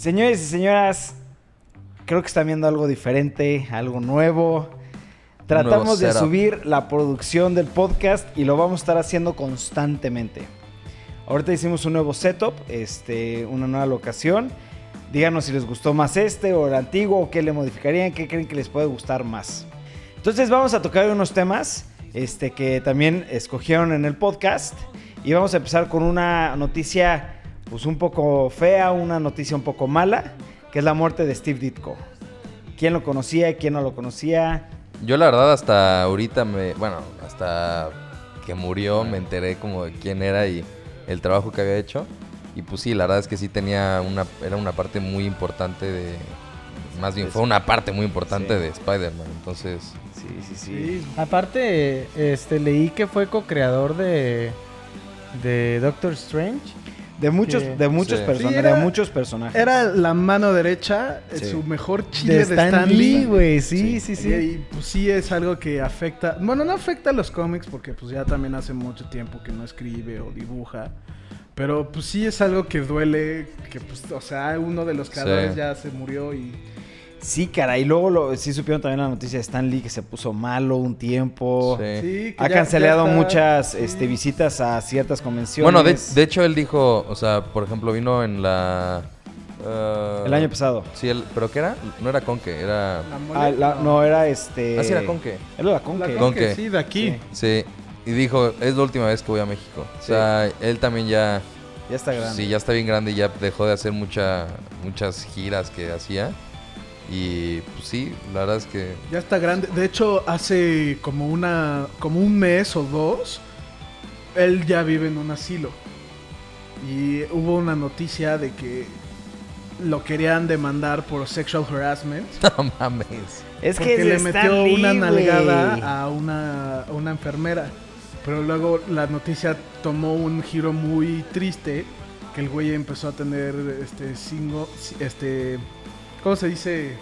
Señores y señoras, creo que están viendo algo diferente, algo nuevo. Tratamos de subir la producción del podcast y lo vamos a estar haciendo constantemente. Ahorita hicimos un nuevo setup, este, una nueva locación. Díganos si les gustó más este o el antiguo, o qué le modificarían, qué creen que les puede gustar más. Entonces vamos a tocar unos temas este, que también escogieron en el podcast. Y vamos a empezar con una noticia pues un poco fea, una noticia un poco mala, que es la muerte de Steve Ditko. ¿Quién lo conocía? ¿Quién no lo conocía? Yo la verdad hasta ahorita me, bueno, hasta que murió me enteré como de quién era y el trabajo que había hecho. Y pues sí, la verdad es que sí tenía una, era una parte muy importante de, más bien fue una parte muy importante Sí. de Spider-Man. Entonces, Sí, sí, Sí. Aparte, este, leí que fue co-creador de, de Doctor Strange. De muchos, de muchos Sí. personajes, Sí, era- de muchos personajes. Era la mano derecha, eh, Sí. su mejor chile De de Stan, Stan, Lee, Lee. güey. Sí, Sí. sí, sí. Y, y, pues sí es algo que afecta, bueno, no afecta a los cómics porque pues ya también hace mucho tiempo que no escribe o dibuja. Pero pues sí es algo que duele, que pues, o sea, uno de los Sí. creadores ya se murió y... Sí, cara. Y luego lo, sí supieron también la noticia de Stan Lee que se puso malo un tiempo. sí. Sí, Ha ya- cancelado ya está- muchas sí. este, visitas a ciertas convenciones. Bueno, de, de hecho él dijo, o sea, por ejemplo, vino en la... eh, El año pasado. Sí, el- pero ¿qué era? No era Conque, era... La mole- Ah, la- no, era este. Ah, sí, era Conque. Era la La Conque. Conque, Conque. sí, de aquí. Sí. Sí, y dijo, es la última vez que voy a México. O sea, él también ya... Ya está grande. Sí, ya está bien grande y ya dejó de hacer mucha, muchas giras que hacía. Y pues sí, la verdad es que... Ya está grande. De hecho, hace como una como un mes o dos, él ya vive en un asilo. Y hubo una noticia de que lo querían demandar por sexual harassment. No mames. Es que porque le metió Lee, una nalgada a una, a una enfermera. Pero luego la noticia tomó un giro muy triste. Que el güey empezó a tener este singo, este ¿cómo se dice?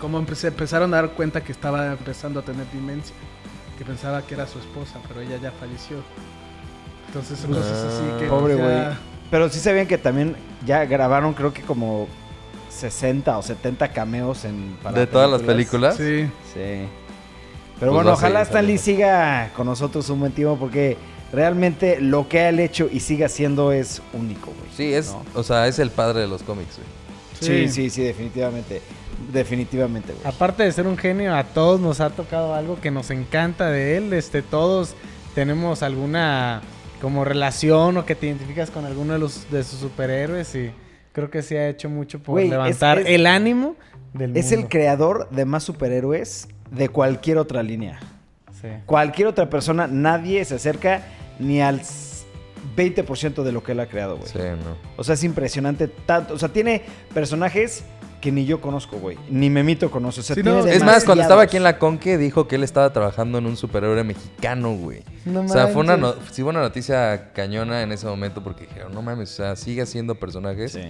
Como empecé, empezaron a dar cuenta que estaba empezando a tener demencia. Que pensaba que era su esposa, pero ella ya falleció. Entonces son cosas así que Pobre ya- güey. Pero sí sabían que también ya grabaron, creo que como 60 o 70 cameos en. para ¿De todas las películas? Sí. Sí. Pero Pues bueno, ojalá seguir Stan Lee saliendo. siga con nosotros un buen tiempo porque realmente lo que él hecho y sigue haciendo es único, güey. Sí, es, ¿no? o sea, es el padre de los cómics, güey. Sí, Sí. sí, sí, definitivamente. Definitivamente, güey. Aparte de ser un genio, a todos nos ha tocado algo que nos encanta de él. Este, todos tenemos alguna como relación o que te identificas con alguno de los de sus superhéroes y creo que se ha hecho mucho por levantar es- el ánimo del Es el mundo. creador de más superhéroes de cualquier otra línea. Sí. Cualquier otra persona, nadie se acerca ni al 20% de lo que él ha creado, güey. Sí, no. O sea, es impresionante tanto. O sea, tiene personajes que ni yo conozco, güey. Ni Memito conoce. O sea, Sí, tiene no, Es más, cuando estaba aquí en la Conque dijo que él estaba trabajando en un superhéroe mexicano, güey. No o sea, fue una, no- sí fue una noticia cañona en ese momento porque dijeron, no mames, o sea, sigue haciendo personajes. Sí.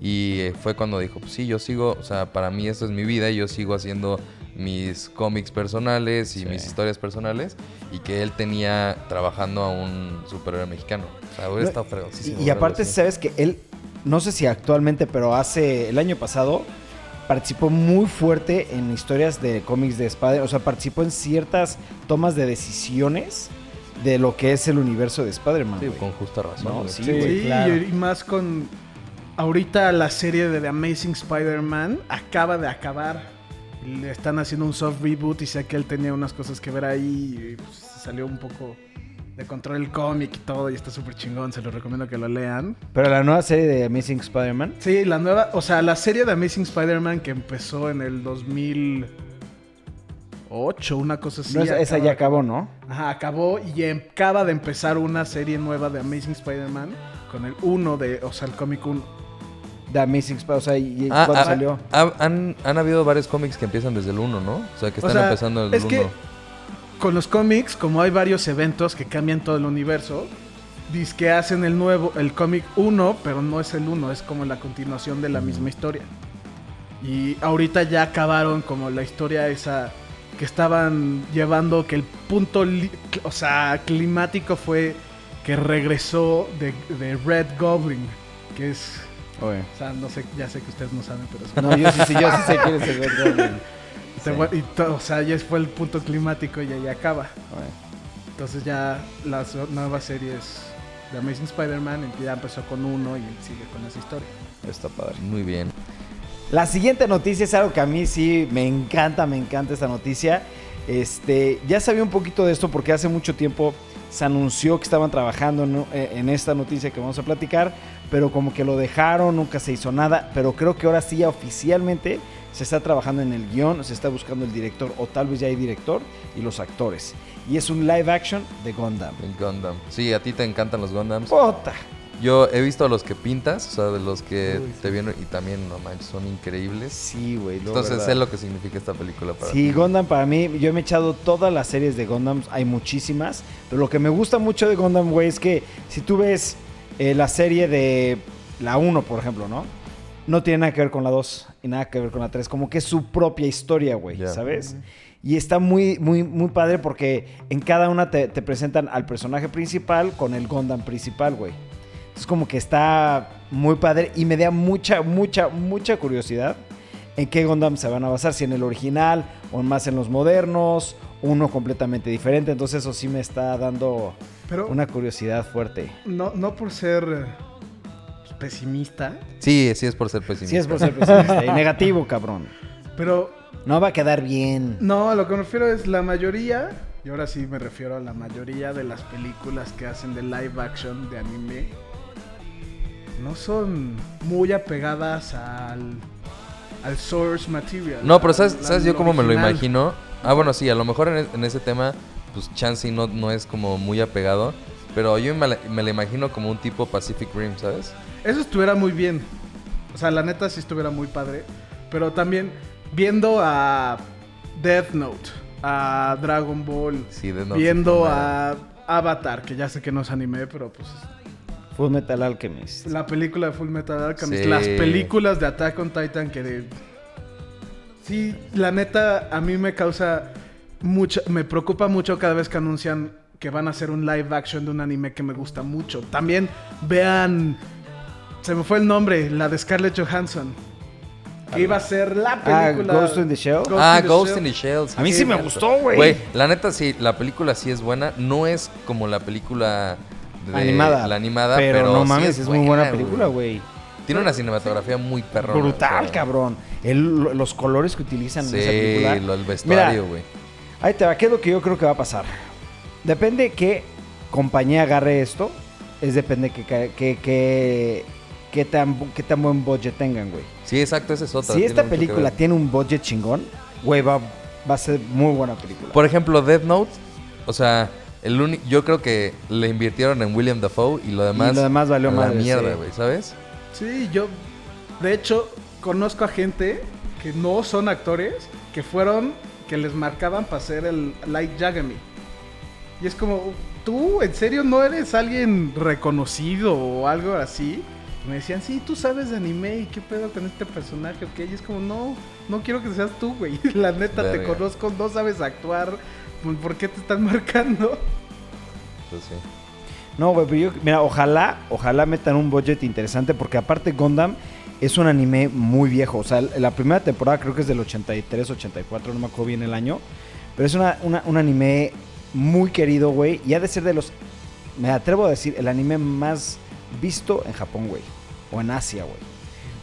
Y eh, fue cuando dijo, pues sí, yo sigo, o sea, para mí esto es mi vida y yo sigo haciendo mis cómics personales y Sí. mis historias personales y que él tenía trabajando a un superhéroe mexicano. O sea, hubiera No, estado fregosísimo Y, aparte, así. sabes que él, no sé si actualmente, pero hace el año pasado participó muy fuerte en historias de cómics de Spider. O sea, participó en ciertas tomas de decisiones de lo que es el universo de Spider-Man. Sí, con justa razón. No, sí, claro. y más con ahorita la serie de The Amazing Spider-Man acaba de acabar. Le están haciendo un soft reboot y sé que él tenía unas cosas que ver ahí y pues, salió un poco de control el cómic y todo y está súper chingón, se los recomiendo que lo lean. Pero la nueva serie de Amazing Spider-Man. Sí, la nueva, o sea, la serie de Amazing Spider-Man que empezó en el 2008, una cosa así. no, esa, ya acabó, ¿no? Ajá, acabó y acaba de empezar una serie nueva de Amazing Spider-Man con el 1 de, o sea, el cómic 1. De Amazing Spider-Man. O sea, ¿y Ah, cuándo ah, salió? ah, han, han habido varios cómics que empiezan desde el 1, ¿no? O sea, que O están sea, empezando el es 1. que con los cómics, como hay varios eventos que cambian todo el universo, dice que hacen el nuevo, el cómic 1, pero no es el 1, es como la continuación de la misma historia. Y ahorita ya acabaron como la historia esa que estaban llevando, que el punto, o sea, climático fue que regresó de, de Red Goblin, que es Oye. O sea, no sé, ya sé que ustedes no saben, pero. No, yo sí, sí, yo sí sé quién es el. Se Sí. y to- o sea, ya fue el punto climático y ahí acaba. Oye. Entonces ya las nuevas series de Amazing Spider-Man ya empezó con uno y sigue con esa historia. Está padre. Muy bien. La siguiente noticia es algo que a mí sí me encanta, me encanta esta noticia. Este, ya sabía un poquito de esto porque hace mucho tiempo se anunció que estaban trabajando en, eh, en esta noticia que vamos a platicar, pero como que lo dejaron, nunca se hizo nada, pero creo que ahora sí ya oficialmente se está trabajando en el guion, se está buscando el director o tal vez ya hay director y los actores. Y es un live action de Gundam. El Gundam. Sí, a ti te encantan los Gundams. ¡Puta! Yo he visto a los que pintas, o sea, de los que Uy, te vieron y también, no manches, son increíbles. Sí, güey. Entonces verdad. sé lo que significa esta película para Sí, ti. Gundam para mí, yo me he echado todas las series de Gundam, hay muchísimas, pero lo que me gusta mucho de Gundam, güey, es que si tú ves eh, la serie de la 1, por ejemplo, ¿no? No tiene nada que ver con la 2 y nada que ver con la 3, como que es su propia historia, güey. ¿sabes? Y está muy, muy, muy padre porque en cada una te, te presentan al personaje principal con el Gundam principal, güey. Es como que está muy padre y me da mucha, mucha, mucha curiosidad en qué Gundam se van a basar, si en el original o más en los modernos, uno completamente diferente. Entonces eso sí me está dando Pero una curiosidad fuerte. no, no por ser eh, pesimista, Sí, sí es por ser pesimista. Sí es por ser pesimista y negativo, cabrón. pero No va a quedar bien. no, a lo que me refiero es la mayoría, y ahora sí me refiero a la mayoría de las películas que hacen de live action de anime, no son muy apegadas al, al source material. No, pero ¿sabes, al ¿sabes yo cómo me lo imagino? Ah, bueno, sí, a lo mejor en, e- en ese tema, pues Chansey no, no es como muy apegado. Pero yo me me la imagino como un tipo Pacific Rim, ¿sabes? Eso estuviera muy bien. O sea, la neta sí estuviera muy padre. Pero también viendo a Death Note, a Dragon Ball, Sí, de no- viendo a Avatar, que ya sé que no es anime, pero pues Full Metal Alchemist. la película de Full Metal Alchemist, Sí. las películas de Attack on Titan que de... Sí, la neta a mí me causa mucho, me preocupa mucho cada vez que anuncian que van a hacer un live action de un anime que me gusta mucho. También vean, se me fue el nombre, la de Scarlett Johansson, que iba a ser la Ah, película. Ghost in the Shell. Ghost Ah, in the Ghost Shell. in the Shell. A mí sí me gustó, Güey, güey. la neta sí, la película sí es buena. No es como la película de- Animada. La animada, pero, pero, no sí mames, es, muy buena película, güey. Tiene una cinematografía muy perrona. Brutal, cabrón. El- los colores que utilizan en esa Sí, película. lo- el vestuario, güey. Ahí te va, ¿qué es lo que yo creo que va a pasar? Depende qué compañía agarre esto, es depende que, que, que, que- tan, qué tan buen budget tengan, güey. Sí, exacto, esa es otra. Si esta película tiene un budget chingón, güey, va, va a ser muy buena película. Por ejemplo, Death Note, o sea, el uni- yo creo que le invirtieron en William Dafoe y lo demás, Y lo demás valió madre, mierda, sí. güey, ¿sabes? Sí, yo, de hecho, conozco a gente que no son actores, que fueron, que les marcaban para hacer el Light Yagami. Y es como, tú, ¿en serio no eres alguien reconocido o algo así? Y me decían, sí, tú sabes de anime y qué pedo con este personaje, ok. Y es como, no, no quiero que seas tú, güey. La neta, te conozco, no sabes actuar. ¿Por qué te están marcando? Pues sí. No, güey, pero yo, mira, ojalá, ojalá metan un budget interesante, porque aparte Gundam es un anime muy viejo. O sea, la primera temporada creo que es del 83, 84, no me acuerdo bien el año. Pero es una, una- un anime muy querido, güey. Y ha de ser de los, me atrevo a decir, el anime más visto en Japón, güey. O en Asia, güey.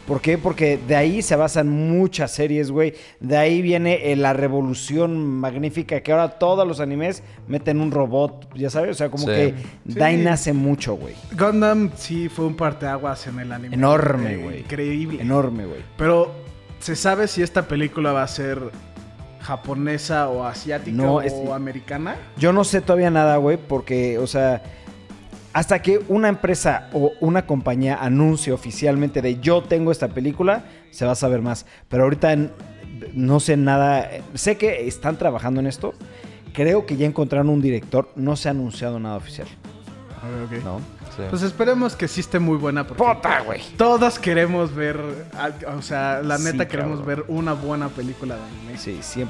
¿Por qué? Porque de ahí se basan muchas series, güey. De ahí viene eh, la revolución magnífica que ahora todos los animes meten un robot, ya sabes, o sea, como Sí. que de ahí Sí. nace mucho, güey. Gundam sí fue un parteaguas en el anime. Enorme, Eh, güey. Increíble. Enorme, güey. Pero, ¿se sabe si esta película va a ser japonesa o asiática No, o es- americana? Yo no sé todavía nada, güey, porque, o sea, hasta que una empresa o una compañía anuncie oficialmente de yo tengo esta película, se va a saber más. Pero ahorita no sé nada. Sé que están trabajando en esto. Creo que ya encontraron un director. No se ha anunciado nada oficial. ¿No? sí. Pues esperemos que sí esté muy buena porque ¡Puta, güey! todos queremos ver, o sea, la Sí, neta queremos cabrón. ver una buena película de anime. Sí, 100%.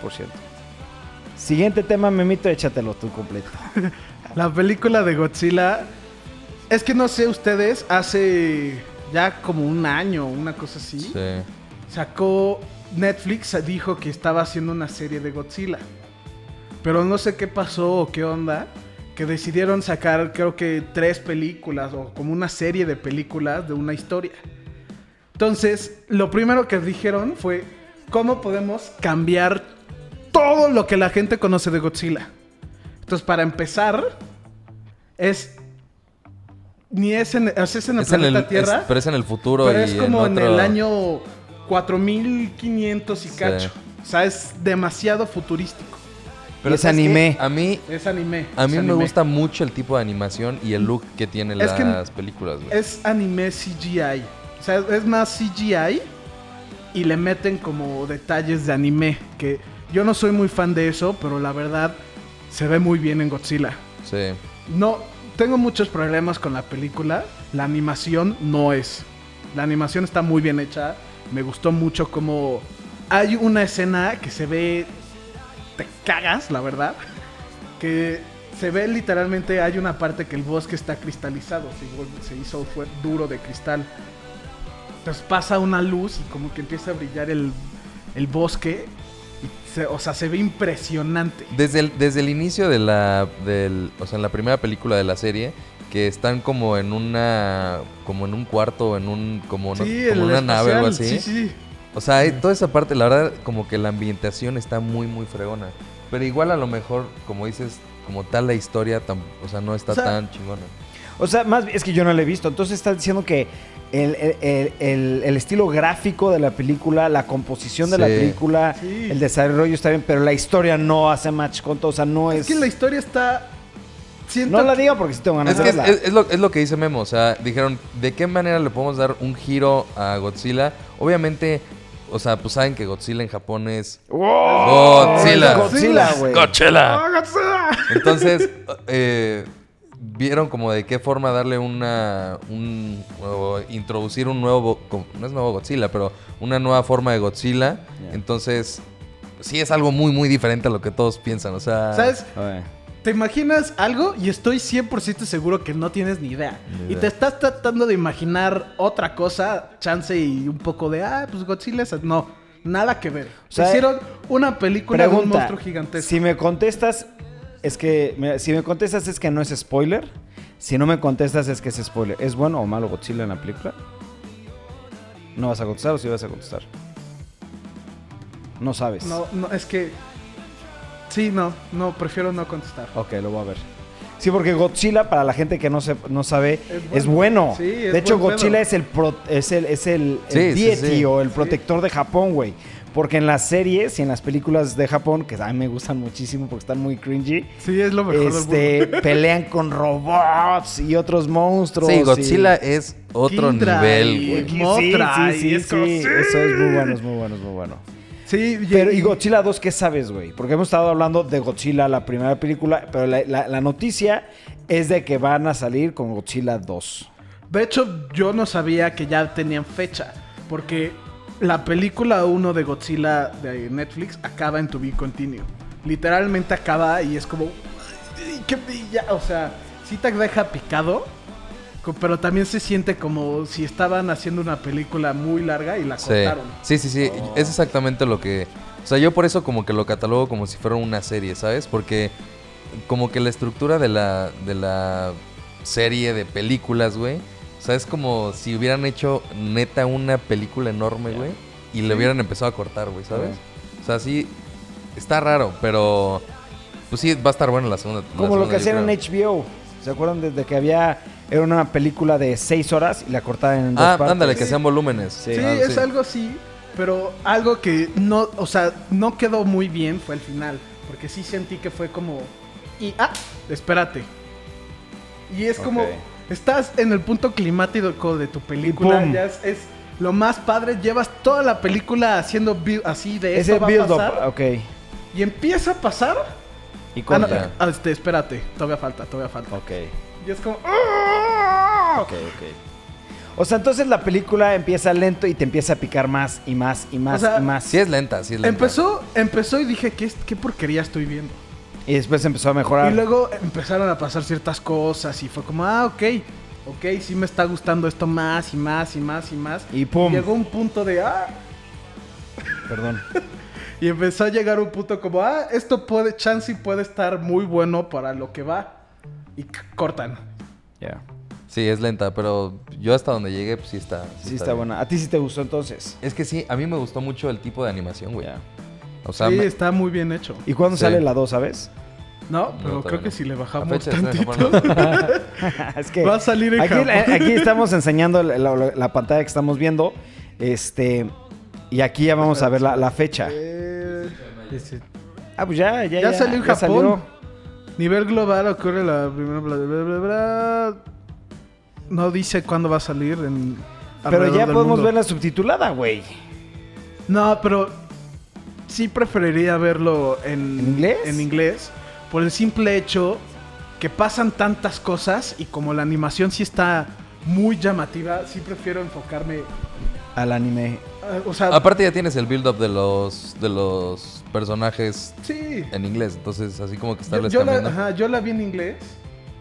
Siguiente tema, Memito, échatelo tú completo. La película de Godzilla, es que no sé ustedes, hace ya como un año, una cosa así, Sí. sacó Netflix dijo que estaba haciendo una serie de Godzilla. Pero no sé qué pasó o qué onda. Que decidieron sacar creo que tres películas o como una serie de películas de una historia. Entonces, lo primero que dijeron fue, ¿cómo podemos cambiar todo lo que la gente conoce de Godzilla? Entonces, para empezar, es... Ni es en, o sea, es en el Es en planeta el, Tierra. es- pero es en el futuro Pero y es como en, otro- el año 4500 y Sí. cacho. O sea, es demasiado futurístico. Pero es anime. A mí, Es anime. a es mí me anime. gusta mucho el tipo de animación y el look que tienen Es que las películas, güey. Es anime CGI. O sea, es más CGI y le meten como detalles de anime. Que yo no soy muy fan de eso, pero la verdad se ve muy bien en Godzilla. Sí. No, tengo muchos problemas con la película. La animación no es. La animación está muy bien hecha. Me gustó mucho como... Hay una escena que se ve... Te cagas, la verdad. Que se ve literalmente... Hay una parte que el bosque está cristalizado. Se, hizo fue duro de cristal. Entonces pasa una luz y como que empieza a brillar el, el bosque. Se- o sea, se ve impresionante. Desde el, desde el inicio de la, del, o sea, en la primera película de la serie, que están como en una, como en un cuarto, en un, como, no- Sí, como el una nave o algo así. Sí, sí. O sea, hay- toda esa parte, la verdad, como que la ambientación está muy, muy fregona. Pero igual a lo mejor, como dices, como tal la historia, o sea, no está O sea, tan chingona. O sea, más es que yo no la he visto. Entonces estás diciendo que el, el- el- estilo gráfico de la película, la composición de la película, Sí. el desarrollo está bien, pero la historia no hace match con todo. O sea, no es. Es que la historia está. Siento no la diga porque sí tengo ganas Es de que es, verla. es- es lo, es lo que dice Memo, o sea, dijeron, ¿de qué manera le podemos dar un giro a Godzilla? Obviamente, o sea, pues saben que Godzilla en Japón es... ¡Wow! Godzilla. Godzilla, güey. ¡Godzilla! ¡Ah, Godzilla! Entonces, eh, vieron como de qué forma darle una. Un, o introducir un nuevo. No es nuevo Godzilla, pero una nueva forma de Godzilla. Entonces, sí es algo muy, muy diferente a lo que todos piensan. O sea. ¿Sabes? Te imaginas algo y estoy 100% seguro que no tienes ni idea. Ni Y te estás tratando de imaginar otra cosa, chance y un poco de, ah, pues Godzilla es... No, nada que ver. O sea, Hicieron una película de un Pregunta: monstruo gigantesco. Si me contestas, es que. mira, si me contestas es que no es spoiler. Si no me contestas es que es spoiler. ¿Es bueno o malo Godzilla en la película? ¿No vas a contestar o sí vas a contestar? No sabes. No, no, es que... Sí, no, no, prefiero no contestar. Ok, lo voy a ver. Sí, porque Godzilla, para la gente que no, se, no sabe, Es es bueno. bueno. Sí, es de hecho, buen Godzilla pedo. es el, pro- es el, es el, el Sí, deity sí. o el Sí. protector de Japón, güey. Porque en las series y en las películas de Japón, que a mí me gustan muchísimo porque están muy cringy, Sí, es lo mejor del este, mundo. pelean con robots y otros monstruos. Sí, y- Godzilla es otro Kindra nivel, y- güey. Sí, sí, y sí, es como, sí, sí. Eso es muy bueno, es muy bueno, es muy bueno. Sí, Pero, ¿y Godzilla 2 qué sabes, güey? Porque hemos estado hablando de Godzilla, la primera película, pero la, la- la noticia es de que van a salir con Godzilla 2. De hecho, yo no sabía que ya tenían fecha. Porque la película 1 de Godzilla de Netflix acaba en To Be Continue. Literalmente acaba y es como. "Ay, qué ya", O sea, sí te deja picado. Pero también se siente como si estaban haciendo una película muy larga y la Sí. cortaron. sí, sí, sí. Es exactamente lo que. O sea, yo por eso como que lo catalogo como si fuera una serie, ¿sabes? Porque como que la estructura de la, de la serie de películas, güey. O sea, es como si hubieran hecho neta una película enorme, güey. Y le hubieran empezado a cortar, güey, ¿sabes? O sea, sí. Está raro, pero. Pues sí, va a estar buena la segunda. la Como lo que hacían en. HBO. ¿Se acuerdan desde que había... Era una película de 6 horas y la cortaban en dos Ah, partes? ándale, que Sí. sean volúmenes. Sí. Sí, Ah, es algo así, pero algo que no, o sea, no quedó muy bien fue el final, porque sí sentí que fue como y ah, espérate. Y es como. Estás en el punto climático de tu película, ya es, es lo más padre, llevas toda la película haciendo build- así de Ese esto va a pasar ok. y empieza a pasar. Y Ah, no, corta. ah, este, espérate, todavía falta, todavía falta. Ok, Y es como ¡ah! ok, ok. O sea, entonces la película empieza lento y te empieza a picar más y más y más O sea, y más. Sí es lenta, sí es lenta. Empezó, empezó y dije, ¿qué, es- qué porquería estoy viendo? Y después empezó a mejorar. Y luego empezaron a pasar ciertas cosas y fue como, ah, ok. ok, sí me está gustando esto más y más y más y más. Y pum. llegó un punto de, ah, Perdón. y empezó a llegar un punto como, ah, esto puede, chance y puede estar muy bueno para lo que va. Y cortan. Ya. Sí, es lenta, pero yo hasta donde llegué, pues sí está. Sí, está bien. buena. ¿A ti sí te gustó entonces? Es que sí, a mí me gustó mucho el tipo de animación, güey. Ya. O sea, sí, me- está muy bien hecho. ¿Y cuándo Sí. sale la 2, sabes? No, pero creo que no. si le bajamos tantito. Japón. es que Va a salir en aquí, Japón. aquí estamos enseñando la, la- la pantalla que estamos viendo. Este. Y aquí ya vamos a ver la, la fecha. Eh, Ah, pues ya, ya. Ya salió en Japón. salió. nivel global ocurre la primera... Bla, bla, bla, bla. No dice cuándo va a salir en... Pero ya podemos mundo. verla subtitulada, güey. No, pero sí preferiría verlo en, ¿En inglés? En inglés, por el simple hecho que pasan tantas cosas y como la animación sí está muy llamativa, sí prefiero enfocarme. Al anime. ah, o sea, Aparte ya tienes el build-up de los, de los personajes sí. en inglés, entonces así como que Yo, estarles yo la, cambiando. ajá, yo la vi en inglés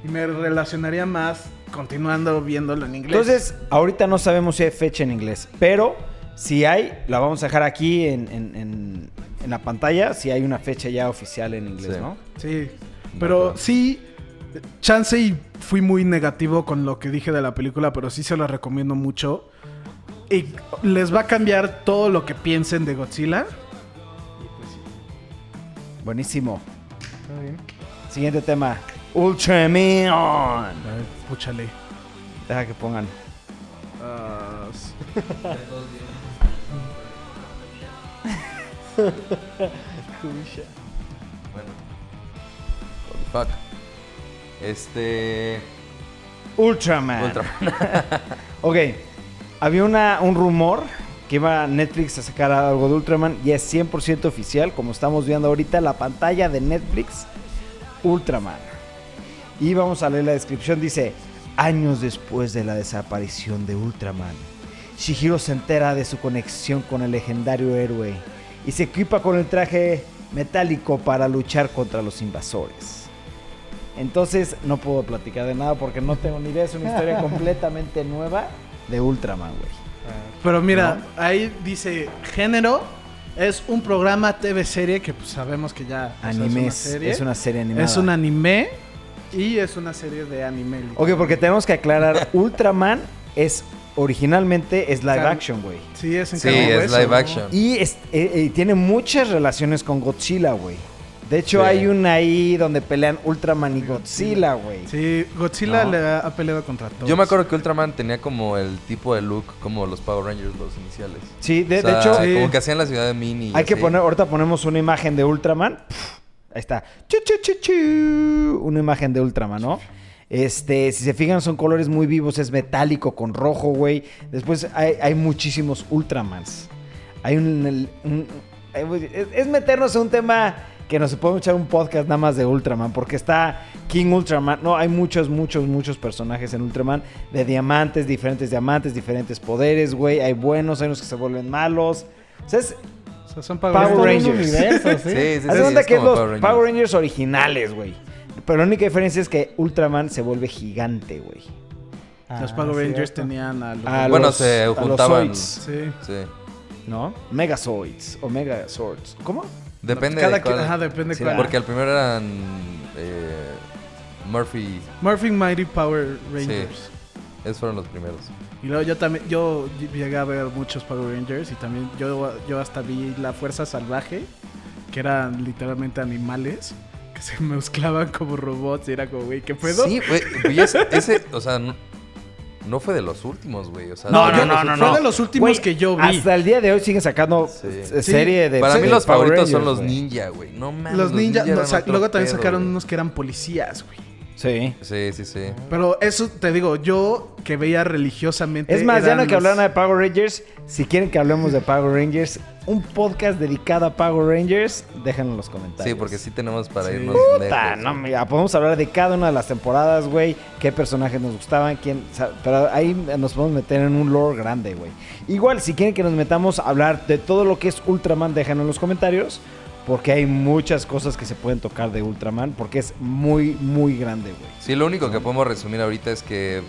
y me relacionaría más continuando viéndolo en inglés. Entonces, ahorita no sabemos si hay fecha en inglés. Pero si hay, la vamos a dejar aquí en, en- en- en la pantalla. Si hay una fecha ya oficial en inglés, Sí. ¿no? Sí, pero sí, chance y fui muy negativo con lo que dije de la película, pero sí se la recomiendo mucho. Y les va a cambiar todo lo que piensen de Godzilla. Buenísimo. "Está bien". Siguiente tema. Ultraman. Ay, Púchale. Deja que pongan. S- Bueno. Holy fuck. Este. Ultraman. Ultraman. Ok. Había una, un rumor que iba Netflix a sacar algo de Ultraman y es 100% oficial, como estamos viendo ahorita la pantalla de Netflix, Ultraman. Y vamos a leer la descripción, dice, años después de la desaparición de Ultraman, Shihiro se entera de su conexión con el legendario héroe y se equipa con el traje metálico para luchar contra los invasores. Entonces no puedo platicar de nada porque no tengo ni idea, es una historia completamente nueva de Ultraman, güey. Pero mira, ahí dice género. Es un programa TV serie que pues, sabemos que ya o sea, Anime, es una serie. es una serie animada. Es un anime y es una serie de anime. Ok, porque tenemos que aclarar, Ultraman es originalmente es live action, güey. Sí, es en Sí, es hueso, live ¿no? action. Y es- eh, eh, tiene muchas relaciones con Godzilla, güey. De hecho, Sí. hay una ahí donde pelean Ultraman y Godzilla, güey. Sí, Godzilla No. le ha, ha peleado contra todos. Yo me acuerdo que Ultraman tenía como el tipo de look como los Power Rangers, los iniciales. Sí, de, O de sea, hecho, Sí. como que hacían la ciudad de Mini. hay que poner, ahorita ponemos una imagen de Ultraman. Pff, ahí está. Chu, chu, chu, chu. Una imagen de Ultraman, ¿no? Este, si se fijan, son colores muy vivos, es metálico con rojo, güey. Después hay, hay muchísimos Ultramans. Hay un, hay- es, es meternos en un tema que nos podemos echar un podcast nada más de Ultraman, porque está King Ultraman. No, hay muchos, muchos, muchos personajes en Ultraman de diamantes, diferentes diamantes, diferentes poderes, güey. Hay buenos, hay unos que se vuelven malos. O sea, es, O sea, son Power, Power un Rangers. universo, ¿sí? Sí, sí, sí. Es que es los Power Power Rangers. Rangers, originales, güey. Pero la única diferencia es que Ultraman se vuelve gigante, güey. Los Ah, Power Rangers cierto. tenían a los... A Bueno, los- se a los juntaban. Zoids, Sí. Sí. ¿No? Megazoids o Megazords. ¿Cómo? Depende Cada de quien- cuál. Ajá, depende Sí, cuál. Porque al primero eran eh, Murphy. Morphing Mighty Power Rangers. Esos fueron los primeros. Y luego yo también, yo llegué a ver muchos Power Rangers y también yo, yo hasta vi la Fuerza Salvaje, que eran literalmente animales que se mezclaban como robots y era como, güey, ¿qué pedo? Sí, güey. güey, ese, ese, o sea, no, no fue de los últimos, güey. O sea, No, no, no, no, Fue de los últimos Güey, que yo vi. Hasta el día de hoy siguen sacando Sí. eh, serie de Para mí de los Power favoritos son los ninja, güey. No mames. los no, otro luego también pedo, sacaron güey. unos que eran policías, güey. Sí. Sí, sí, sí. Pero eso te digo, yo que veía religiosamente. Es más, ya no hay que hablar los- nada de Power Rangers. Si quieren que hablemos de Power Rangers, un podcast dedicado a Power Rangers, déjenlo en los comentarios. Sí, porque sí tenemos para Sí. irnos Puta, lejos, no, ¿no? mira, podemos hablar de cada una de las temporadas, güey. Qué personajes nos gustaban, quién. o sea, pero ahí nos podemos meter en un lore grande, güey. Igual, si quieren que nos metamos a hablar de todo lo que es Ultraman, déjenlo en los comentarios. Porque hay muchas cosas que se pueden tocar de Ultraman. Porque es muy, muy grande, güey. Sí, lo único que podemos resumir ahorita es que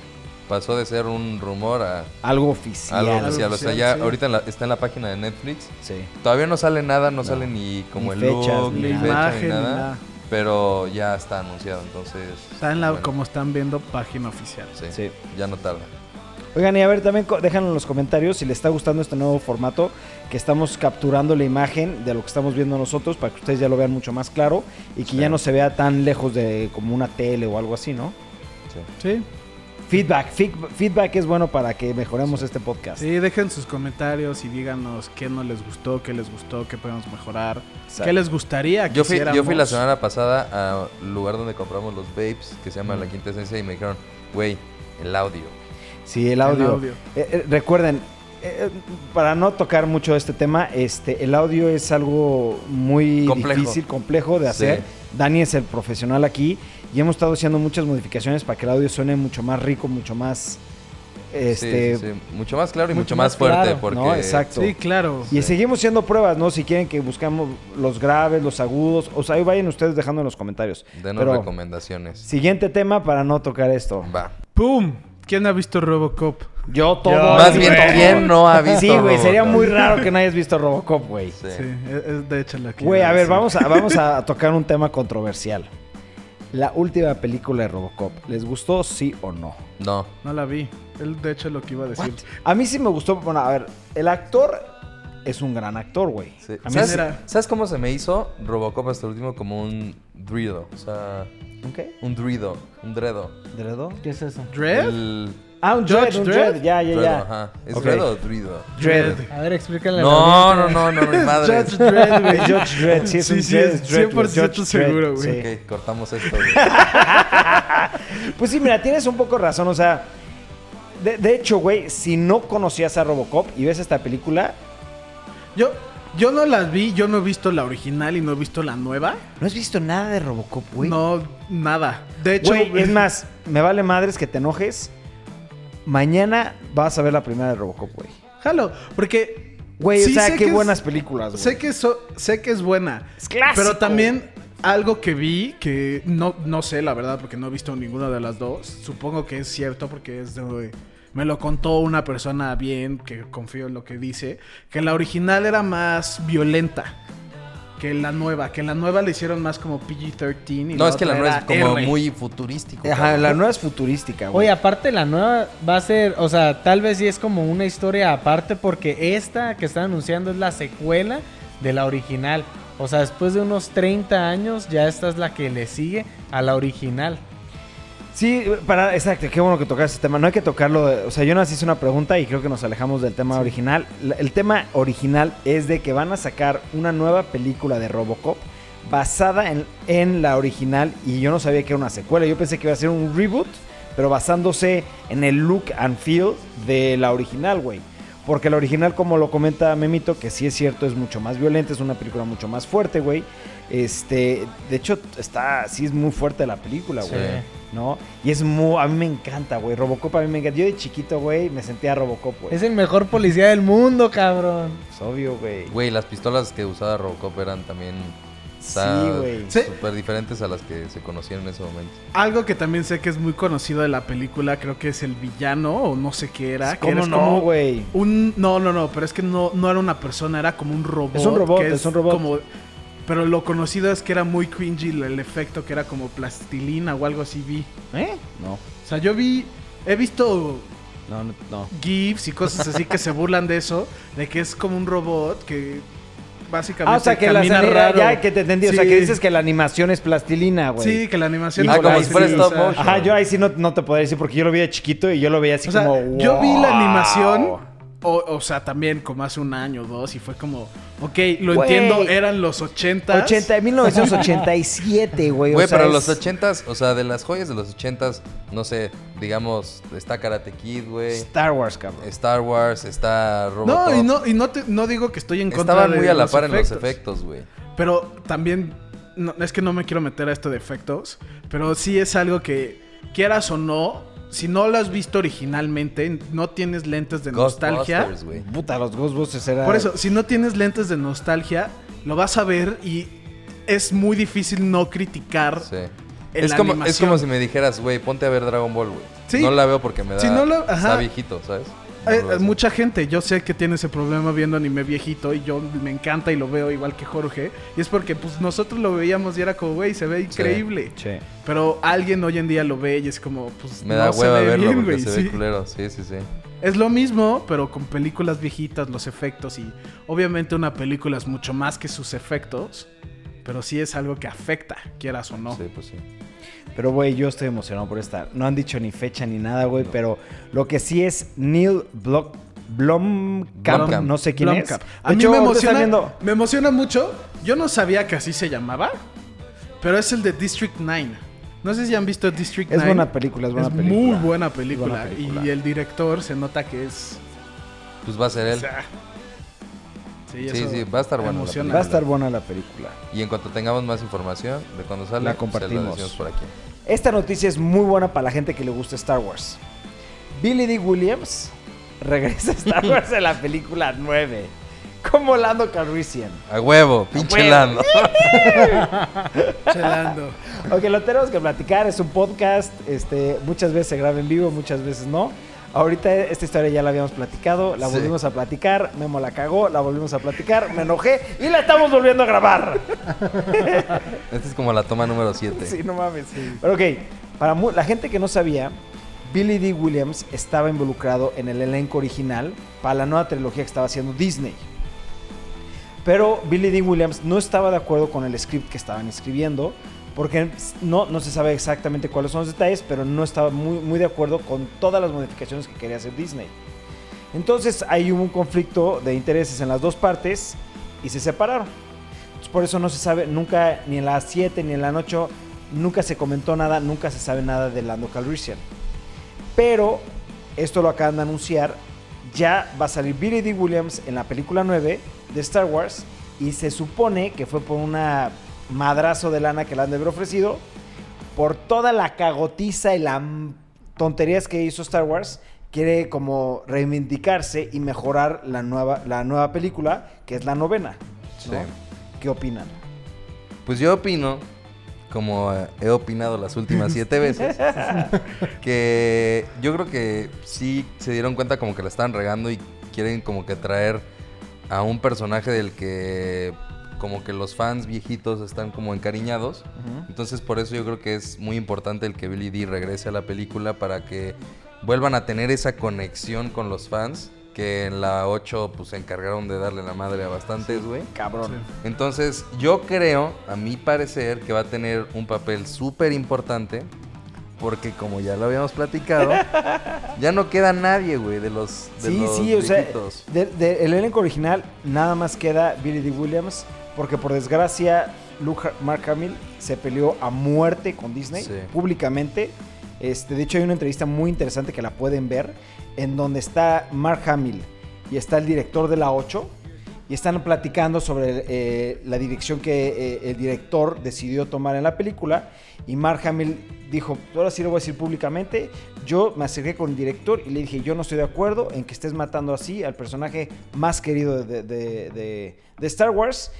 pasó de ser un rumor a Algo oficial. algo oficial. O sea, ya sí. ahorita en la- está en la página de Netflix. Sí. Todavía no sale nada, no, sale ni como Ni el fechas, look, ni ni, fecha, imagen, ni ni nada. nada. Pero ya está anunciado, entonces. Está en la, bueno, como están viendo, página oficial. Sí, Sí. ya no tarda. Oigan, y a ver, también déjanlo en los comentarios si les está gustando este nuevo formato, que estamos capturando la imagen de lo que estamos viendo nosotros para que ustedes ya lo vean mucho más claro y que Sí. ya no se vea tan lejos de como una tele o algo así, ¿no? Sí. Sí. Feedback, feed- feedback es bueno para que mejoremos este podcast. Sí, dejen sus comentarios y díganos qué no les gustó, qué les gustó, qué podemos mejorar, Exacto. qué les gustaría que Yo fui, yo fui la semana pasada al lugar donde compramos los vapes, que se llama La Quinta Esencia, y me dijeron, güey, el audio. Sí, el audio. El audio. Eh, eh, recuerden, eh, para no tocar mucho este tema, este, el audio es algo muy Complejo. difícil, complejo de hacer. Sí. Dani es el profesional aquí y hemos estado haciendo muchas modificaciones para que el audio suene mucho más rico, mucho más, este, Sí, sí, sí. Mucho más claro y mucho mucho, más más, fuerte, claro, porque... ¿no? Exacto. Sí, claro. Y seguimos haciendo pruebas, ¿no? Si quieren que buscamos los graves, los agudos, o sea, ahí vayan ustedes dejando en los comentarios. Denos Pero- recomendaciones. Siguiente tema para no tocar esto. Va. ¡Pum! ¿Quién ha visto Robocop? Yo todo. Yo- Más bien, todo. ¿quién no ha visto Sí, güey, sería muy raro que no hayas visto Robocop, güey. Sí. Sí, es, de hecho la que Güey, a ver, vamos a, vamos a tocar un tema controversial. La última película de Robocop, ¿les gustó sí o no? No. No la vi. Él, de hecho, lo que iba a decir. A mí sí me gustó. Bueno, a ver, el actor es un gran actor, güey. Sí. A mí ¿Sabes, era- ¿Sabes cómo se me hizo Robocop hasta el último? Como un druido. O sea, ¿Un qué? un druido. Un dredo. ¿Dredo? ¿Qué es eso? ¿Dread? El Ah, un Dread, Judge un Dredd. Dread. Ya, ya, dredo, ya. ajá. ¿Es Ok. dredo o druido? Dread. A ver, explícale. No, no, no, no, mi madre. Judge Dredd, güey. Judge Dredd, sí, es Sí, un sí, es güey. 100% Judge seguro, güey. sí. Ok, cortamos esto. güey. Pues sí, mira, tienes un poco razón, o sea... De, de hecho, güey, si no conocías a Robocop y ves esta película, Yo, yo no las vi, yo no he visto la original y no he visto la nueva. ¿no has visto nada de Robocop, güey? No, nada. De hecho, Güey, es más, me vale madres que te enojes. Mañana vas a ver la primera de Robocop, güey. jalo, porque Güey, Sí, o sea, sé qué que es- buenas películas, güey. sé que so- sé que es buena. Es clásico. Pero también algo que vi que no, no sé la verdad porque no he visto ninguna de las dos. Supongo que es cierto porque es de me lo contó una persona bien que confío en lo que dice, que la original era más violenta que la nueva, que la nueva le hicieron más como PG-13 y No, es que la nueva es como R. muy futurístico. Ajá, la nueva es futurística, güey. Oye, aparte la nueva va a ser, o sea, tal vez sí es como una historia aparte porque esta que están anunciando es la secuela de la original. O sea, después de unos 30 años ya esta es la que le sigue a la original. Sí, para, exacto, qué bueno que tocas ese tema. No hay que tocarlo, de- o sea, yo nos hice una pregunta y creo que nos alejamos del tema original. El tema original es de que van a sacar una nueva película de Robocop basada en, en la original y yo no sabía que era una secuela. Yo pensé que iba a ser un reboot, pero basándose en el look and feel de la original, güey. Porque la original, como lo comenta Memito, que sí es cierto, es mucho más violenta, es una película mucho más fuerte, güey. Este, de hecho, está, sí es muy fuerte la película, güey. Sí. ¿No? Y es muy, a mí me encanta, güey. Robocop a mí me encanta. Yo de chiquito, güey, me sentía Robocop, güey. Es el mejor policía del mundo, cabrón. Es obvio, güey. Güey, las pistolas que usaba Robocop eran también Sí, güey. Sí. súper diferentes a las que se conocían en ese momento. Algo que también sé que es muy conocido de la película, creo que es el villano o no sé qué era. que ¿Cómo era no, güey? Un, no, no, no, pero es que no, no era una persona, era como un robot. Es un robot, que es un robot. Como, pero lo conocido es que era muy cringy el, efecto, que era como plastilina o algo así vi. ¿Eh? No. O sea, yo vi, he visto No, no, no. GIFs y cosas así que se burlan de eso, de que es como un robot que básicamente Ah, o sea, que la raro. ya que te entendí. O sea, que dices que la animación es plastilina, güey. Sí, que la animación Ah, es como si plastilina, fuera stop motion. Ajá, yo ahí sí no, no te podría decir porque yo lo vi de chiquito y yo lo veía así O sea, como. yo vi la "Wow". animación, o, o sea, también como hace un año o dos, y fue como, ok, lo Güey. entiendo, eran los 80. 80, 1987, güey. Güey, o sea, pero es- los ochentas, o sea, de las joyas de los ochentas, no sé, digamos, está Karate Kid, güey. Star Wars, cabrón. Star Wars, está Robocop. No, y no, y no, te- no digo que estoy en contra Estaban de muy a la par en los efectos, efectos, güey. Pero también, no, es que no me quiero meter a esto de efectos, pero sí es algo que, quieras o no, si no lo has visto originalmente, no tienes lentes de nostalgia. Ghostbusters, güey. Puta, los Ghostbusters era. Por eso, si no tienes lentes de nostalgia, lo vas a ver y es muy difícil no criticar Sí. en Es la como, es animación. como si me dijeras, güey, ponte a ver Dragon Ball, güey. Sí. No la veo porque me da... Si no lo- Está ajá. viejito, ¿sabes? Mucha gente, yo sé que tiene ese problema viendo anime viejito y yo me encanta y lo veo igual que Jorge. Y es porque pues nosotros lo veíamos y era como, güey, se ve increíble. Sí. Pero alguien hoy en día lo ve y es como, pues Me no da se hueva ve verlo bien, porque güey, se sí. ve culero. Sí, sí, sí. Es lo mismo, pero con películas viejitas, los efectos y obviamente una película es mucho más que sus efectos, pero sí es algo que afecta, quieras o no. Sí, pues sí. Pero, güey, yo estoy emocionado por esta. No han dicho ni fecha ni nada, güey, pero lo que sí es Neil Block, Blomkamp, Blomkamp. no sé quién Blomkamp. es. A De mí hecho, me emociona, viendo- me emociona mucho. Yo no sabía que así se llamaba, pero es el de District 9. No sé si han visto District Es 9. buena película, es buena película. muy buena película. buena película. Y el director se nota que es... Pues va a ser él. o sea, sí, Sí, va a estar me bueno la. Va a estar buena la película. Y en cuanto tengamos más información de cuando sale, La se compartimos. decimos por aquí. Esta noticia es muy buena para la gente que le gusta Star Wars. Billy D. Williams regresa a Star Wars en la película 9. Como Lando Calrissian. A huevo, pinche huevo. Lando. Chelando. Ok, lo tenemos que platicar, es un podcast, este, muchas veces se graba en vivo, muchas veces no. Ahorita esta historia ya la habíamos platicado, la Sí. volvimos a platicar, Memo la cagó, la volvimos a platicar, me enojé y la estamos volviendo a grabar. Esta es como la toma número 7. Sí, no mames. Pero ok, para la gente que no sabía, Billy D. Williams estaba involucrado en el elenco original para la nueva trilogía que estaba haciendo Disney. Pero Billy D. Williams no estaba de acuerdo con el script que estaban escribiendo, porque no, no se sabe exactamente cuáles son los detalles, pero no estaba muy, muy de acuerdo con todas las modificaciones que quería hacer Disney. Entonces ahí hubo un conflicto de intereses en las dos partes y se separaron. Por eso no se sabe, nunca, ni en la 7 ni en la 8, nunca se comentó nada, nunca se sabe nada de Lando Calrissian. Pero esto lo acaban de anunciar, ya va a salir Billy D. Williams en la película 9 de Star Wars y se supone que fue por una madrazo de lana que le han de haber ofrecido, por toda la cagotiza y las tonterías que hizo Star Wars, quiere como reivindicarse y mejorar la nueva, la nueva película, que es la novena. ¿no? Sí. ¿Qué opinan? Pues yo opino, como eh, he opinado las últimas siete veces, que yo creo que sí se dieron cuenta como que la están regando y quieren como que traer a un personaje del que como que los fans viejitos están como encariñados. Entonces por eso yo creo que es muy importante el que Billy D regrese a la película para que vuelvan a tener esa conexión con los fans. Que en la 8 pues se encargaron de darle la madre a bastantes, güey. Cabrón. Entonces, yo creo, a mi parecer, que va a tener un papel súper importante. Porque como ya lo habíamos platicado, ya no queda nadie, güey, de los, de Sí, los sí, o sea, viejitos. de- de- el elenco original nada más queda Billy D. Williams, porque por desgracia Luke Mark Hamill se peleó a muerte con Disney Sí. públicamente. Este, de hecho, hay una entrevista muy interesante que la pueden ver, en donde está Mark Hamill y está el director de la 8 y están platicando sobre eh, la dirección que eh, el director decidió tomar en la película. Y Mark Hamill dijo, ahora sí lo voy a decir públicamente, yo me acerqué con el director y le dije, yo no estoy de acuerdo en que estés matando así al personaje más querido de, de- Star Wars.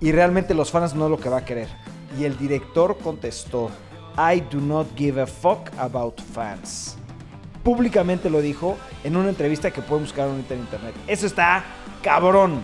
Y realmente los fans no es lo que va a querer. Y el director contestó, I do not give a fuck about fans públicamente lo dijo en una entrevista que pueden buscar en internet. Eso está cabrón.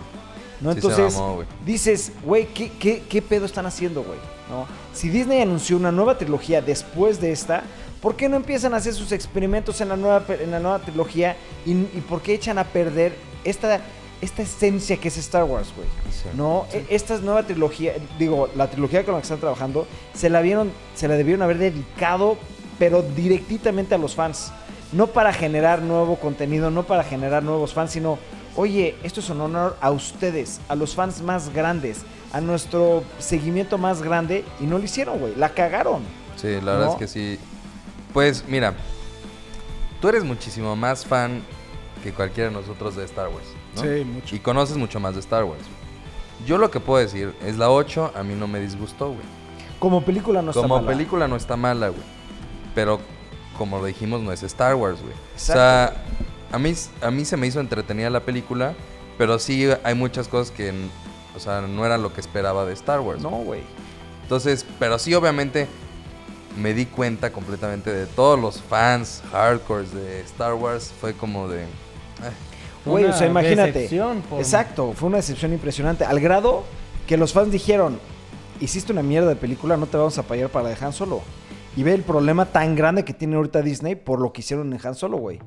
¿No? Sí se Entonces, mamó, güey. dices, güey, ¿qué, qué, qué pedo están haciendo, güey? ¿No? Si Disney anunció una nueva trilogía después de esta, ¿por qué no empiezan a hacer sus experimentos en la nueva, en la nueva trilogía? Y, y por qué echan a perder esta, esta esencia que es Star Wars, güey? Sí. No, E- esta nueva trilogía, digo, la trilogía con la que están trabajando, se la vieron, se la debieron haber dedicado, pero directamente a los fans. No para generar nuevo contenido, no para generar nuevos fans, sino, oye, esto es un honor a ustedes, a los fans más grandes, a nuestro seguimiento más grande, y no lo hicieron, güey, la cagaron. Sí, la verdad es que sí. Pues mira, tú eres muchísimo más fan que cualquiera de nosotros de Star Wars. ¿no? Sí, mucho. Y conoces mucho más de Star Wars. Yo lo que puedo decir es la 8 a mí no me disgustó, güey. Como película no está Como mala. película no está mala, güey. Pero como lo dijimos, no es Star Wars, güey. O sea, a mí, a mí se me hizo entretenida la película, pero sí hay muchas cosas que, o sea, no era lo que esperaba de Star Wars. No, güey. Entonces, pero sí, obviamente, me di cuenta completamente de todos los fans hardcores de Star Wars. Fue como de... "Ah, Güey, o sea, Una imagínate. por- Exacto, fue una decepción impresionante. Al grado que los fans dijeron, hiciste una mierda de película, no te vamos a apoyar para la de Han Solo. Y ve el problema tan grande que tiene ahorita Disney por lo que hicieron en Han Solo, güey.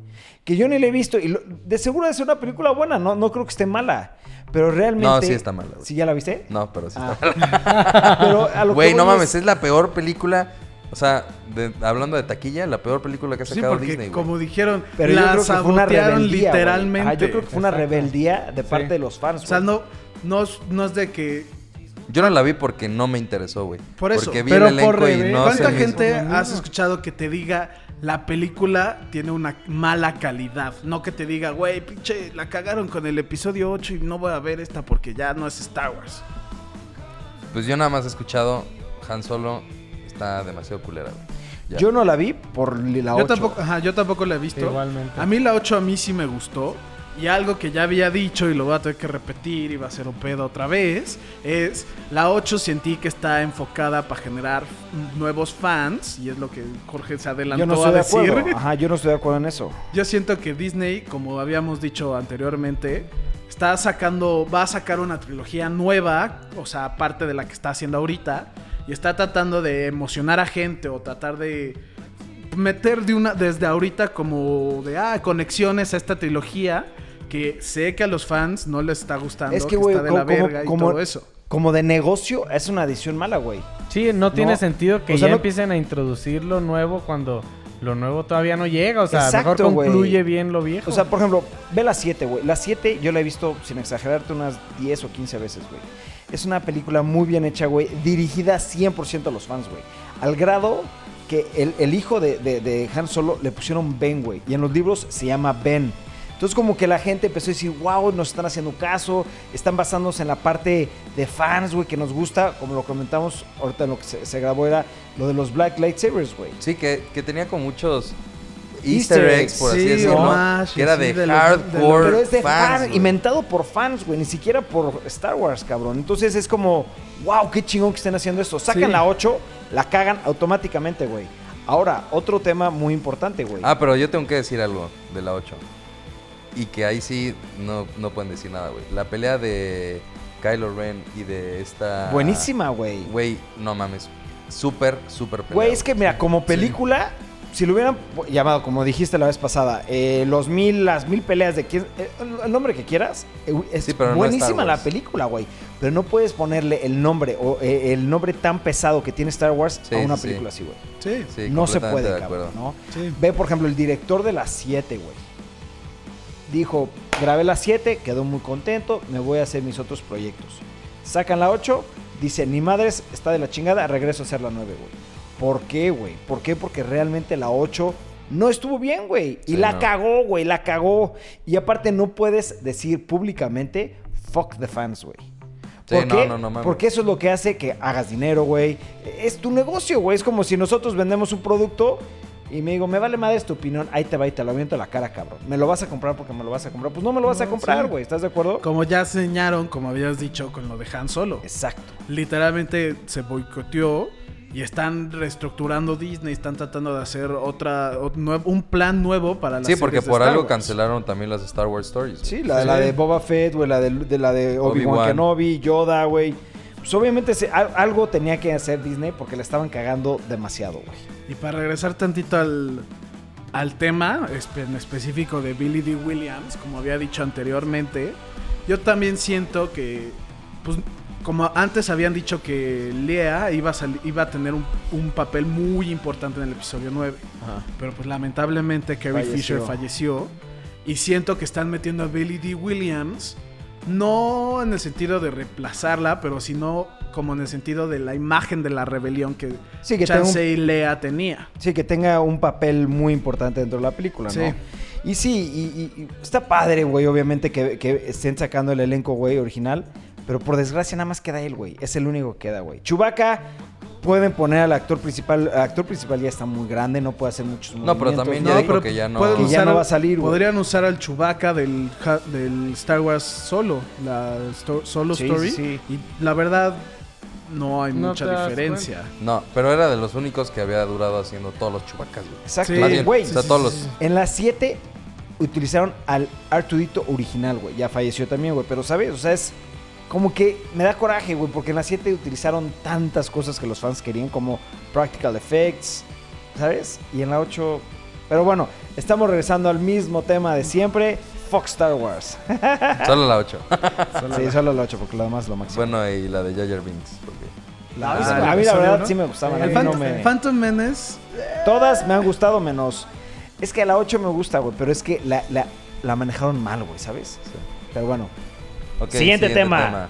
Que yo ni le he visto. Y lo- de seguro es una película buena, no, no creo que esté mala. Pero realmente... No, sí está mala, güey. ¿Sí ya la viste? No, pero sí Ah. está Pero a lo que Güey, no mames, es- es la peor película. O sea, de- hablando de taquilla, la peor película que ha Sí, sacado porque Disney. güey. como dijeron, Pero yo la creo que fue una sabotearon rebeldía. güey. literalmente. Ajá, yo creo que fue una rebeldía de parte Sí. de los fans. O sea, güey. no, no es de que... Yo no la vi porque no me interesó, güey. Por eso, Porque vi pero el por y no ¿Cuánta gente mismo. has escuchado que te diga la película tiene una mala calidad? No que te diga, güey, pinche, la cagaron con el episodio 8 y no voy a ver esta porque ya no es Star Wars. Pues yo nada más he escuchado Han Solo. Está demasiado culera, güey. Ya. Yo no la vi por la 8. Yo tampoco, ajá, yo tampoco la he visto. Igualmente. A mí la 8 a mí sí me gustó. Y algo que ya había dicho y lo voy a tener que repetir y va a ser un pedo otra vez, es la 8 sentí que está enfocada para generar nuevos fans y es lo que Jorge se adelantó Yo no a estoy de decir. acuerdo. Ajá, yo no estoy de acuerdo en eso. Yo siento que Disney, como habíamos dicho anteriormente, está sacando, va a sacar una trilogía nueva, o sea, aparte de la que está haciendo ahorita, y está tratando de emocionar a gente o tratar de meter de una desde ahorita como de ah, conexiones a esta trilogía que sé que a los fans no les está gustando, Es que, que, güey, está de la como- como- verga y como- todo eso. Como de negocio, es una adición mala, güey. Sí, no tiene No. sentido que O sea, ya no- empiecen a introducir lo nuevo cuando lo nuevo todavía no llega. O sea, Exacto, mejor concluye bien lo viejo. O sea, por ejemplo, ve la 7, güey. La 7 yo la he visto, sin exagerarte, unas 10 o 15 veces, güey. Es una película muy bien hecha, güey. Dirigida 100% a los fans, güey. Al grado que el, el hijo de, de- de Han Solo le pusieron Ben, güey. Y en los libros se llama Ben. Entonces como que la gente empezó a decir, wow, nos están haciendo caso, están basándose en la parte de fans, güey, que nos gusta, como lo comentamos ahorita en lo que se, se grabó era lo de los Black Lightsabers, güey. Sí, que, que tenía como muchos Easter easter eggs, eggs, por así sí, decirlo. homages, que era sí, de, de los- de hardcore Pero es de fans, fan, inventado por fans, güey, ni siquiera por Star Wars, cabrón. Entonces es como, wow, qué chingón que estén haciendo esto. Sacan Sí. la 8, la cagan automáticamente, güey. Ahora, otro tema muy importante, güey. Ah, pero yo tengo que decir algo de la 8. Y que ahí sí no, no pueden decir nada, güey. La pelea de Kylo Ren y de esta... Buenísima, güey. Güey, no mames. Súper, súper pelea. Güey, es que mira, como película, si lo hubieran llamado, como dijiste la vez pasada, eh, los mil, las mil peleas de quién, eh, el- nombre que quieras, eh, es Sí, pero no buenísima la película, güey. Pero no puedes ponerle el nombre o eh, el nombre tan pesado que tiene Star Wars Sí, a una película sí. así, güey. Sí. Sí, no se puede, de cabrón. ¿no? Sí. Ve, por ejemplo, el director de las 7, güey. Dijo, grabé las 7, quedó muy contento, me voy a hacer mis otros proyectos. Sacan la 8, dice, ni madres, está de la chingada, regreso a hacer la 9, güey. ¿Por qué, güey? ¿Por qué? Porque realmente la 8 no estuvo bien, güey. Y Sí, la no. cagó, güey, la cagó. Y aparte no puedes decir públicamente, fuck the fans, güey. Sí, ¿Por no, no, no. Porque eso es lo que hace que hagas dinero, güey. Es tu negocio, güey. Es como si nosotros vendemos un producto y me digo, me vale madre tu opinión, ahí te va y te lo aviento a la cara, cabrón. ¿Me lo vas a comprar porque me lo vas a comprar? Pues no me lo vas a comprar, sí. güey. ¿Estás de acuerdo? Como ya enseñaron, como habías dicho con lo de Han Solo. Exacto. literalmente se boicoteó y están reestructurando Disney, están tratando de hacer otra un plan nuevo para las Sí, porque por Star algo Wars. cancelaron también las Star Wars Stories. Sí, la, Sí. la de Boba Fett, güey, la de, de la de Obi-Wan Obi-Wan. Kenobi, Yoda, güey. Pues obviamente se- algo tenía que hacer Disney porque le estaban cagando demasiado, güey. Y para regresar tantito al, al tema en específico de Billy D. Williams, como había dicho anteriormente, yo también siento que, pues, como antes habían dicho que Lea iba a, iba a tener un, un papel muy importante en el episodio 9. Pero pues lamentablemente Carrie Falleció. Fisher falleció. Y siento que están metiendo a Billy D. Williams. No en el sentido de reemplazarla, pero sino como en el sentido de la imagen de la rebelión que, Sí, que un- Chance y Lea tenía. Sí, que tenga un papel muy importante dentro de la película, ¿no? Sí. Y sí, y, está padre, güey, obviamente que, que estén sacando el elenco, güey, original. Pero por desgracia nada más queda él, güey. Es el único que queda, güey. Chubaca pueden poner al actor principal. El actor principal ya está muy grande, no puede hacer muchos No, pero movimientos. también ya No, dijo que ya no... Que ya no al- va a salir. Podrían usar al Chewbacca del, Star Wars solo, la sto- solo Sí, story. sí, Y la verdad, no hay No mucha diferencia. No, pero era de los únicos que había durado haciendo todos los chubacas, güey. Exacto. Sí, Más bien, güey. o sea, todos los... En las 7 utilizaron al Artudito original, güey. Ya falleció también, güey. Pero, ¿sabes? O sea, es como que me da coraje, güey. Porque en las 7 utilizaron tantas cosas que los fans querían, como practical effects, ¿sabes? Y en la 8... Pero bueno, estamos regresando al mismo tema de siempre. Fox Star Wars. Solo la 8. sí, solo la 8, porque lo demás es lo máximo. bueno, y la de Jar Jar Binks. Porque... La- Ah, a sí, mí la verdad ¿no? sí me gustaban. El mí no me- Phantom Menace, Todas me han gustado menos. Es que la 8 me gusta, güey, pero es que la, la, la manejaron mal, güey, ¿sabes? Pero bueno. Siguiente tema.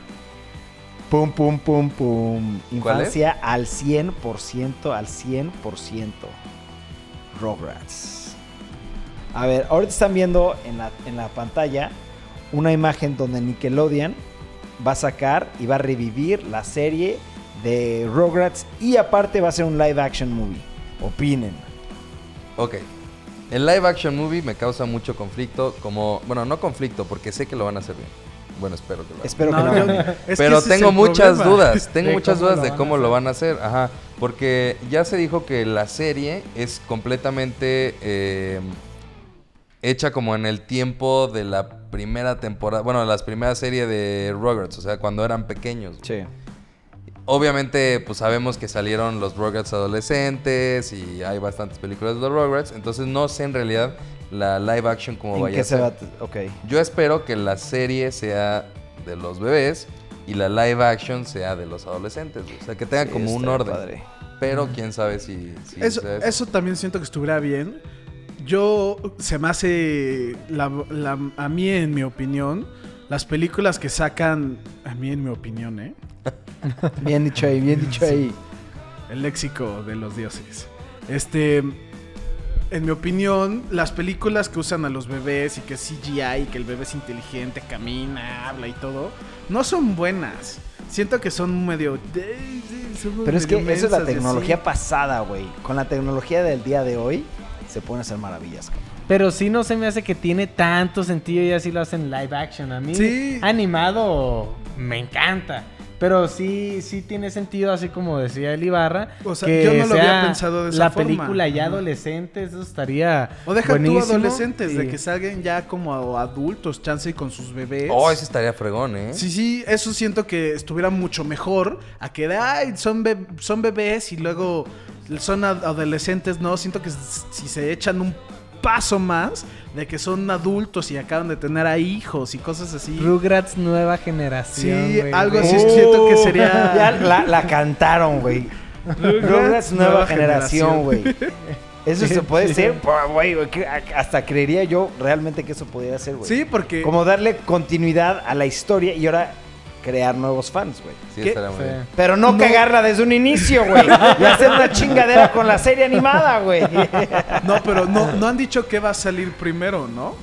Pum, pum, pum, pum. ¿Cuál es? Infancia al 100%, al 100%. Rugrats. A ver, ahorita están viendo en la, en la pantalla una imagen donde Nickelodeon va a sacar y va a revivir la serie de Rugrats y aparte va a ser un live action movie. Opinen. Ok. El live action movie me causa mucho conflicto, como... Bueno, no conflicto, porque sé que lo van a hacer bien. Bueno, espero que lo hagan. Espero No, que no. yo- es que Pero tengo muchas problema. dudas, tengo De muchas dudas de cómo lo van a hacer, ajá, porque ya se dijo que la serie es completamente eh, hecha como en el tiempo de la primera temporada, bueno, las primeras series de Rugrats, o sea, cuando eran pequeños. Sí. Obviamente, pues sabemos que salieron los Rugrats adolescentes y hay bastantes películas de los Rugrats, entonces no sé en realidad la live action cómo ¿En vaya qué a se va? Yo espero que la serie sea de los bebés y la live action sea de los adolescentes. O sea, que tenga Sí, como un orden. padre. Pero quién sabe si, si Eso, sea eso también siento que estuviera bien. Yo, se me hace, la- la- a mí en mi opinión, las películas que sacan, a mí en mi opinión, ¿eh? Bien dicho ahí, bien dicho ahí. El léxico de los dioses. Este, en mi opinión, las películas que usan a los bebés y que es CGI y que el bebé es inteligente, camina, habla y todo, no son buenas. Siento que son medio... son Pero es que eso es la tecnología así. pasada, güey. Con la tecnología del día de hoy se pueden hacer maravillas, cabrón. Pero sí no se me hace que tiene tanto sentido y así lo hacen live action. A mí Sí. animado me encanta. Pero sí, sí tiene sentido, así como decía el Ibarra. O sea, que yo no lo había sea pensado de esa La forma. película ya Ajá. adolescentes, eso estaría. O deja buenísimo. tú adolescentes, de que salgan ya como adultos, chance y con sus bebés. Oh, ese estaría fregón, ¿eh? Sí, sí, eso siento que estuviera mucho mejor a que, ay, son, be- son bebés y luego son ad- adolescentes. No, siento que si se echan un paso más de que son adultos y acaban de tener a hijos y cosas así. Rugrats nueva generación. Sí, güey. algo así siento que sería- Ya la, la cantaron, güey. Rugrats nueva, nueva generación, güey. Eso se puede ser, güey. Hasta creería yo realmente que eso podría ser, güey. Sí, porque Como darle continuidad a la historia y ahora crear nuevos fans, güey. Sí, ¿Qué? estaría muy Sí. bien. Pero no, No. cagarla desde un inicio, güey. Y hacer una chingadera con la serie animada, güey. no, pero no, no han dicho que va a salir primero, ¿no?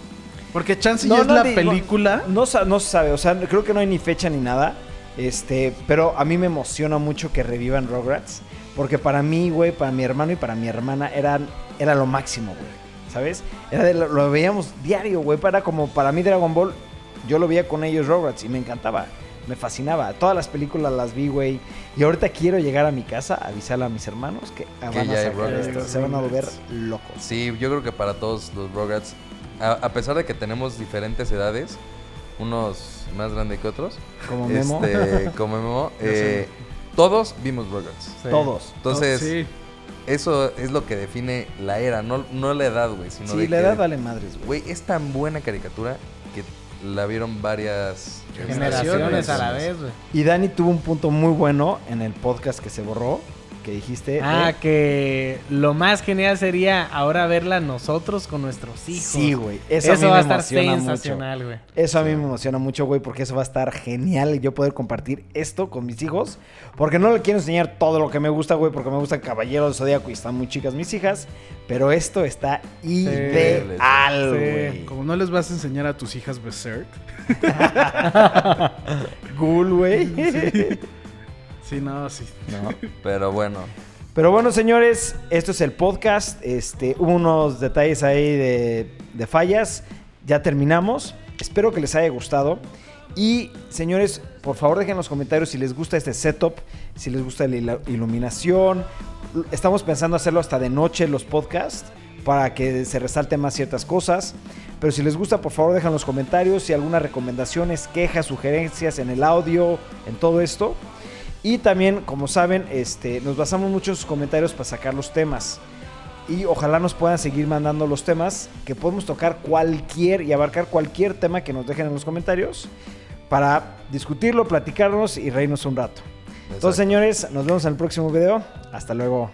Porque chance No, ya es la película. No, no se sabe, o sea, creo que no hay ni fecha ni nada. Este, pero a mí me emociona mucho que revivan Rugrats. Porque para mí, güey, para mi hermano y para mi hermana eran, era lo máximo, güey. ¿Sabes? Era de lo, lo veíamos diario, güey. Para como para mí Dragon Ball, yo lo veía con ellos Rugrats y me encantaba. Me fascinaba. Todas las películas las vi, güey. Y ahorita quiero llegar a mi casa, avisarle a mis hermanos que, van Que a sacar Rugrats. esto. Se van a volver locos. Sí, yo creo que para todos los Rugrats, a, a pesar de que tenemos diferentes edades, unos más grandes que otros, Como Memo. este, como Memo, Ya sé. eh, todos vimos Rugrats. Sí. Todos. Entonces, Sí. eso es lo que define la era, no, no la edad, güey, sino Sí, de la que, edad vale madres, güey. Güey, es tan buena caricatura la vieron varias Generaciones a la vez, güey. Y Dani tuvo un punto muy bueno en el podcast que se borró, que dijiste. Ah, de- que lo más genial sería ahora verla nosotros con nuestros hijos. sí, güey. Eso, Eso, a mí va a estar sensacional, güey. Eso a mí me emociona mucho, güey, porque eso va a estar genial yo poder compartir esto con mis hijos. Porque no le quiero enseñar todo lo que me gusta, güey, porque me gusta Caballero del Zodíaco y están muy chicas mis hijas. Pero esto está ideal, Sí. güey. Como no les vas a enseñar a tus hijas Berserk. Cool, güey. Sí, no, sí. No. Pero bueno, Pero bueno, señores, esto es el podcast. Este, hubo unos detalles ahí de, de fallas. Ya terminamos. Espero que les haya gustado. Y señores, por favor dejen en los comentarios si les gusta este setup, si les gusta la iluminación. Estamos pensando hacerlo hasta de noche los podcasts para que se resalten más ciertas cosas. Pero si les gusta, por favor dejen en los comentarios si algunas recomendaciones, quejas, sugerencias en el audio, en todo esto. Y también, como saben, este, nos basamos mucho en sus comentarios para sacar los temas. Y ojalá nos puedan seguir mandando los temas, que podemos tocar cualquier y abarcar cualquier tema que nos dejen en los comentarios para discutirlo, platicarnos y reírnos un rato. Entonces, señores, nos vemos en el próximo video. Hasta luego.